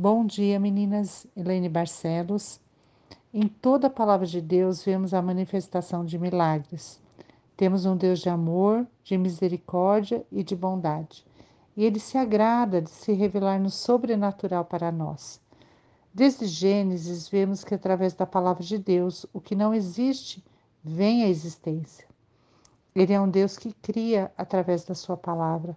Bom dia, meninas. Elaine Barcelos. Em toda a palavra de Deus vemos a manifestação de milagres. Temos um Deus de amor, de misericórdia e de bondade. E ele se agrada de se revelar no sobrenatural para nós. Desde Gênesis, vemos que através da palavra de Deus, o que não existe vem à existência. Ele é um Deus que cria através da sua palavra.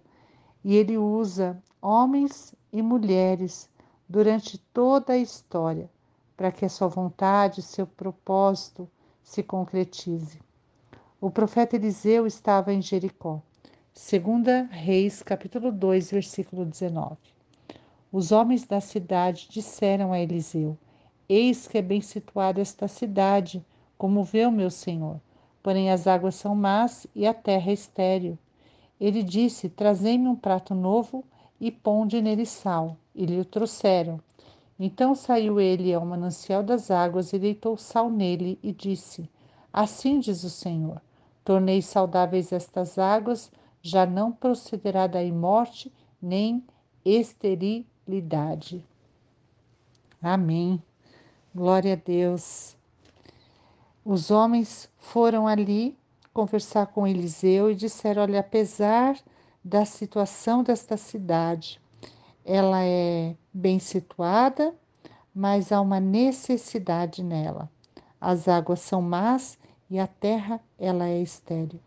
E ele usa homens e mulheres durante toda a história, para que a sua vontade, seu propósito se concretize. O profeta Eliseu estava em Jericó. Segunda Reis, capítulo 2, versículo 19. Os homens da cidade disseram a Eliseu: Eis que é bem situada esta cidade, como vê o meu senhor. Porém as águas são más e a terra é estéril. Ele disse: Trazei-me um prato novo e ponde nele sal. E lhe o trouxeram. Então saiu ele ao manancial das águas e deitou sal nele e disse: Assim diz o Senhor: Tornei saudáveis estas águas, já não procederá daí morte nem esterilidade. Amém. Glória a Deus. Os homens foram ali conversar com Eliseu e disseram: Olha, apesar da situação desta cidade. Ela é bem situada, mas há uma necessidade nela. As águas são más e a terra ela é estéril.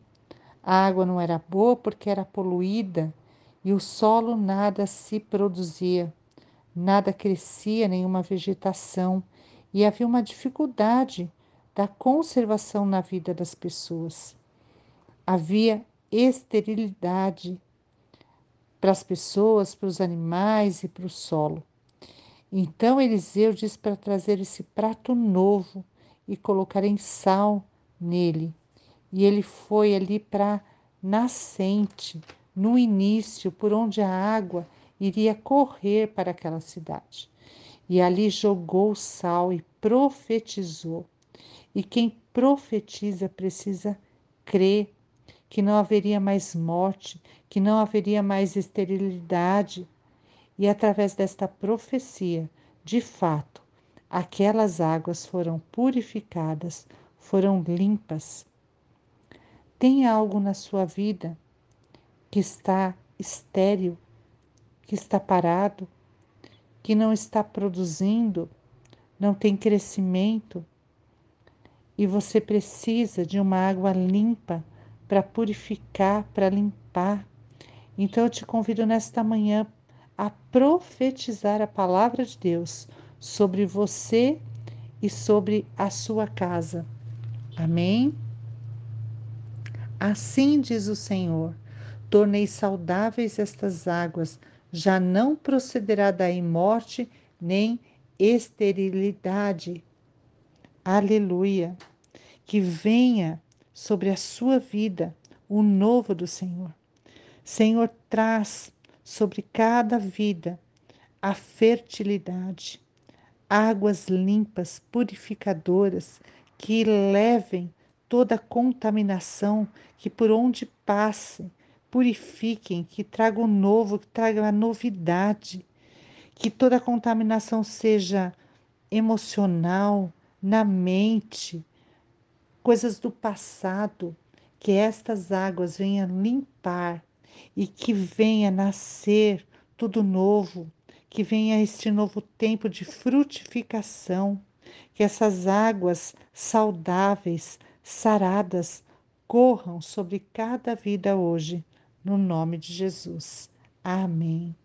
A água não era boa porque era poluída e o solo nada se produzia, nada crescia, nenhuma vegetação, e havia uma dificuldade da conservação na vida das pessoas. Havia esterilidade para as pessoas, para os animais e para o solo. Então Eliseu diz para trazer esse prato novo e colocar em sal nele. E ele foi ali para nascente, no início, por onde a água iria correr para aquela cidade. E ali jogou sal e profetizou. E quem profetiza precisa crer que não haveria mais morte, que não haveria mais esterilidade. E através desta profecia, de fato, aquelas águas foram purificadas, foram limpas. Tem algo na sua vida que está estéril, que está parado, que não está produzindo, não tem crescimento, e você precisa de uma água limpa para purificar, para limpar. Então eu te convido nesta manhã a profetizar a palavra de Deus sobre você e sobre a sua casa. Amém? Assim diz o Senhor: tornei saudáveis estas águas, já não procederá daí morte nem esterilidade. Aleluia! Que venha sobre a sua vida o novo do Senhor. Senhor, traz sobre cada vida a fertilidade, águas limpas, purificadoras, que levem toda contaminação, que por onde passem, purifiquem, que tragam novo, que tragam a novidade, que toda contaminação seja emocional, na mente, coisas do passado, que estas águas venham limpar e que venha nascer tudo novo, que venha este novo tempo de frutificação, que essas águas saudáveis, saradas, corram sobre cada vida hoje, no nome de Jesus. Amém.